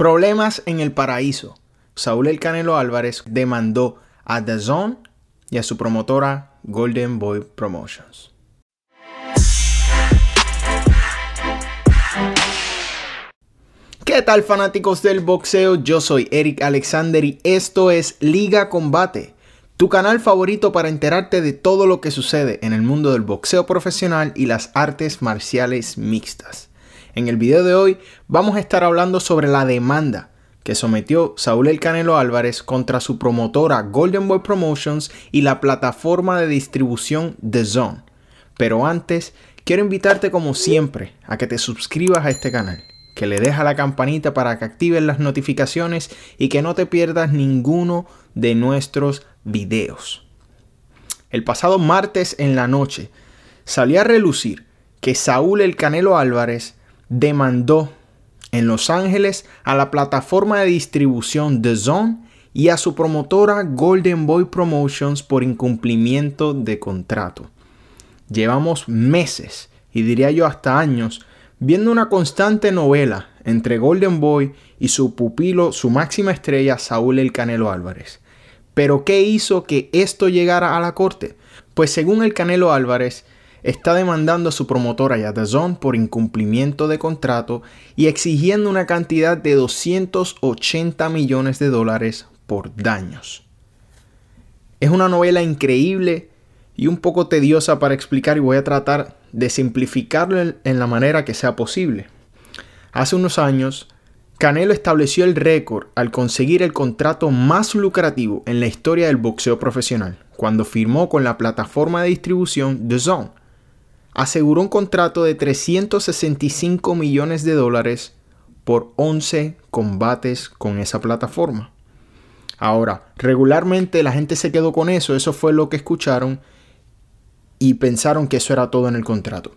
Problemas en el paraíso. Saúl El Canelo Álvarez demandó a The Zone y a su promotora Golden Boy Promotions. ¿Qué tal fanáticos del boxeo? Yo soy Eric Alexander y esto es Liga Combate, tu canal favorito para enterarte de todo lo que sucede en el mundo del boxeo profesional y las artes marciales mixtas. En el video de hoy vamos a estar hablando sobre la demanda que sometió Saúl El Canelo Álvarez contra su promotora Golden Boy Promotions y la plataforma de distribución The Zone. Pero antes, quiero invitarte como siempre a que te suscribas a este canal, que le dejes la campanita para que actives las notificaciones y que no te pierdas ninguno de nuestros videos. El pasado martes en la noche salió a relucir que Saúl El Canelo Álvarez demandó en Los Ángeles a la plataforma de distribución The Zone y a su promotora Golden Boy Promotions por incumplimiento de contrato. Llevamos meses, y diría yo hasta años, viendo una constante novela entre Golden Boy y su pupilo, su máxima estrella, Saúl El Canelo Álvarez. Pero ¿qué hizo que esto llegara a la corte? Pues según el Canelo Álvarez, está demandando a su promotora Yatazón por incumplimiento de contrato y exigiendo una cantidad de 280 millones de dólares por daños. Es una novela increíble y un poco tediosa para explicar y voy a tratar de simplificarlo en la manera que sea posible. Hace unos años, Canelo estableció el récord al conseguir el contrato más lucrativo en la historia del boxeo profesional, cuando firmó con la plataforma de distribución The Zone, aseguró un contrato de 365 millones de dólares por 11 combates con esa plataforma. Ahora, regularmente la gente se quedó con eso, eso fue lo que escucharon y pensaron que eso era todo en el contrato.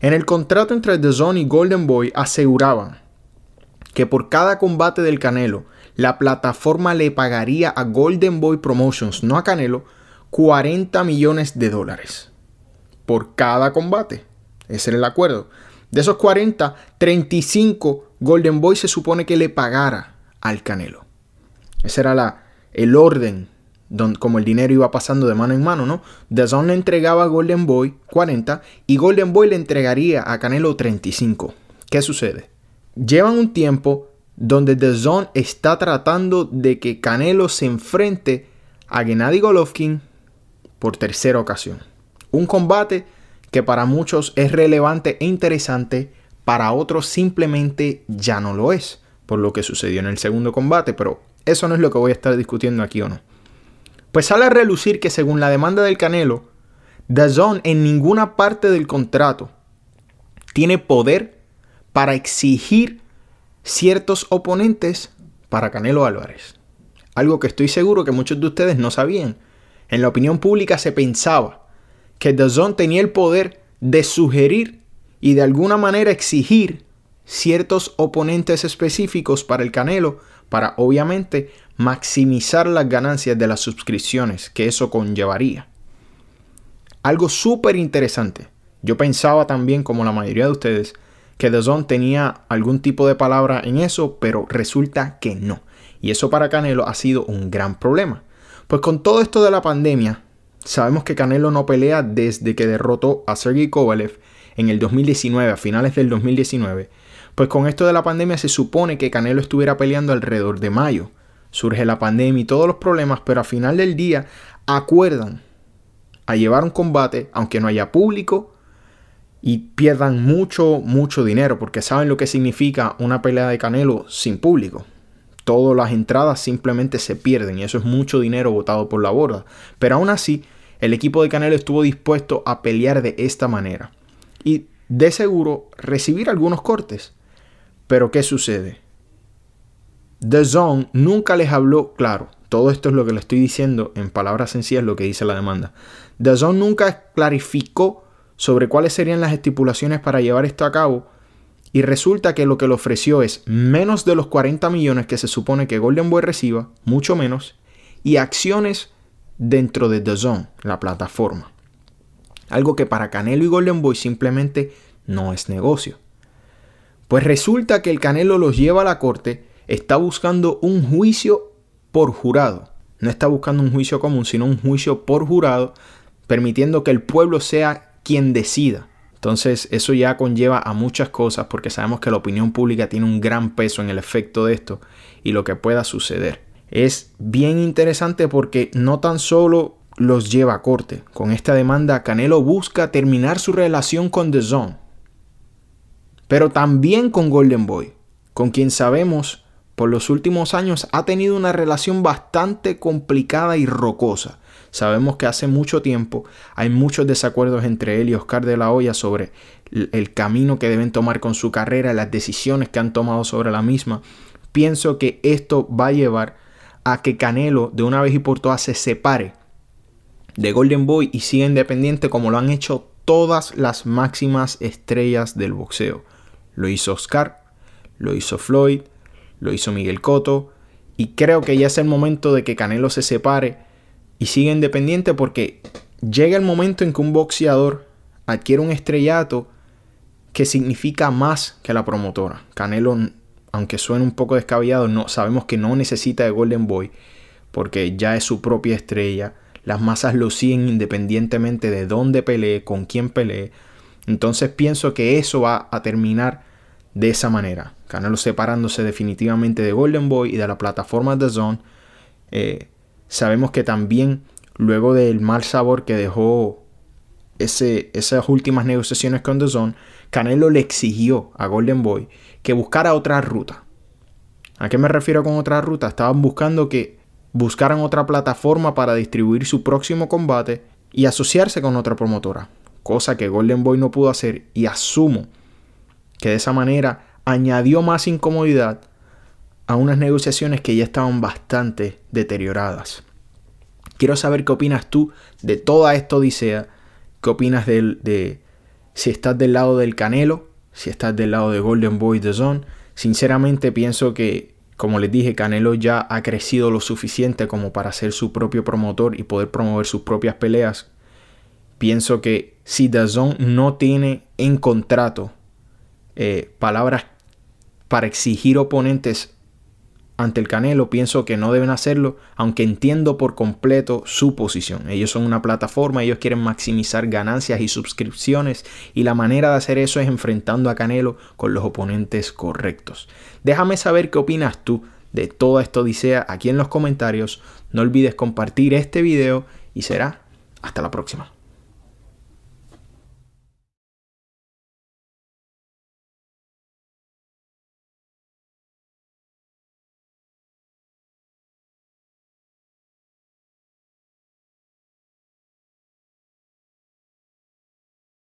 En el contrato entre The Zone y Golden Boy aseguraban que por cada combate del Canelo, la plataforma le pagaría a Golden Boy Promotions, no a Canelo, 40 millones de dólares por cada combate. Ese era el acuerdo. De esos 40, 35 Golden Boy se supone que le pagara al Canelo. Ese era la, el orden, don, como el dinero iba pasando de mano en mano, ¿no? The Zone le entregaba a Golden Boy 40 y Golden Boy le entregaría a Canelo 35. ¿Qué sucede? Llevan un tiempo donde The Zone está tratando de que Canelo se enfrente a Gennady Golovkin por tercera ocasión. Un combate que para muchos es relevante e interesante, para otros simplemente ya no lo es, por lo que sucedió en el segundo combate, pero eso no es lo que voy a estar discutiendo aquí o no. Pues sale a relucir que según la demanda del Canelo, Zone en ninguna parte del contrato tiene poder para exigir ciertos oponentes para Canelo Álvarez. Algo que estoy seguro que muchos de ustedes no sabían. En la opinión pública se pensaba que Zone tenía el poder de sugerir y de alguna manera exigir ciertos oponentes específicos para el Canelo para obviamente maximizar las ganancias de las suscripciones que eso conllevaría. Algo súper interesante. Yo pensaba también, como la mayoría de ustedes, que The Zone tenía algún tipo de palabra en eso, pero resulta que no. Y eso para Canelo ha sido un gran problema. Pues con todo esto de la pandemia, Sabemos que Canelo no pelea desde que derrotó a Sergey Kovalev en el 2019, a finales del 2019. Pues con esto de la pandemia se supone que Canelo estuviera peleando alrededor de mayo. Surge la pandemia y todos los problemas, pero a final del día acuerdan a llevar un combate, aunque no haya público, y pierdan mucho, mucho dinero, porque saben lo que significa una pelea de Canelo sin público todas las entradas simplemente se pierden y eso es mucho dinero botado por la borda. Pero aún así, el equipo de Canelo estuvo dispuesto a pelear de esta manera y de seguro recibir algunos cortes. Pero ¿qué sucede? The Zone nunca les habló claro. Todo esto es lo que le estoy diciendo en palabras sencillas, lo que dice la demanda. The Zone nunca clarificó sobre cuáles serían las estipulaciones para llevar esto a cabo y resulta que lo que le ofreció es menos de los 40 millones que se supone que Golden Boy reciba, mucho menos, y acciones dentro de The Zone, la plataforma. Algo que para Canelo y Golden Boy simplemente no es negocio. Pues resulta que el Canelo los lleva a la corte está buscando un juicio por jurado. No está buscando un juicio común, sino un juicio por jurado, permitiendo que el pueblo sea quien decida. Entonces eso ya conlleva a muchas cosas porque sabemos que la opinión pública tiene un gran peso en el efecto de esto y lo que pueda suceder. Es bien interesante porque no tan solo los lleva a corte. Con esta demanda, Canelo busca terminar su relación con The Zone, pero también con Golden Boy, con quien sabemos por los últimos años ha tenido una relación bastante complicada y rocosa. Sabemos que hace mucho tiempo hay muchos desacuerdos entre él y Oscar de la Hoya sobre el camino que deben tomar con su carrera, las decisiones que han tomado sobre la misma. Pienso que esto va a llevar a que Canelo de una vez y por todas se separe de Golden Boy y siga independiente como lo han hecho todas las máximas estrellas del boxeo. Lo hizo Oscar, lo hizo Floyd, lo hizo Miguel Cotto y creo que ya es el momento de que Canelo se separe y siga independiente porque llega el momento en que un boxeador adquiere un estrellato que significa más que la promotora. Canelo, aunque suene un poco descabellado, no, sabemos que no necesita de Golden Boy porque ya es su propia estrella las masas lo siguen independientemente de dónde pelee, con quién pelee. Entonces pienso que eso va a terminar de esa manera. Canelo separándose definitivamente de Golden Boy y de la plataforma de Zone. Eh, sabemos que también luego del mal sabor que dejó esas últimas negociaciones con The Zone, Canelo le exigió a Golden Boy que buscara otra ruta. ¿A qué me refiero con otra ruta? Estaban buscando que buscaran otra plataforma para distribuir su próximo combate y asociarse con otra promotora, cosa que Golden Boy no pudo hacer y asumo que de esa manera añadió más incomodidad a unas negociaciones que ya estaban bastante deterioradas. Quiero saber qué opinas tú de toda esta odisea, qué opinas de, de si estás del lado del Canelo, si estás del lado de Golden Boy The Zone. Sinceramente pienso que como les dije, Canelo ya ha crecido lo suficiente como para ser su propio promotor y poder promover sus propias peleas. Pienso que si DAZN no tiene en contrato eh, palabras para exigir oponentes ante el Canelo, pienso que no deben hacerlo, aunque entiendo por completo su posición. Ellos son una plataforma, ellos quieren maximizar ganancias y suscripciones y la manera de hacer eso es enfrentando a Canelo con los oponentes correctos. Déjame saber qué opinas tú de toda esta odisea aquí en los comentarios. No olvides compartir este video y será hasta la próxima.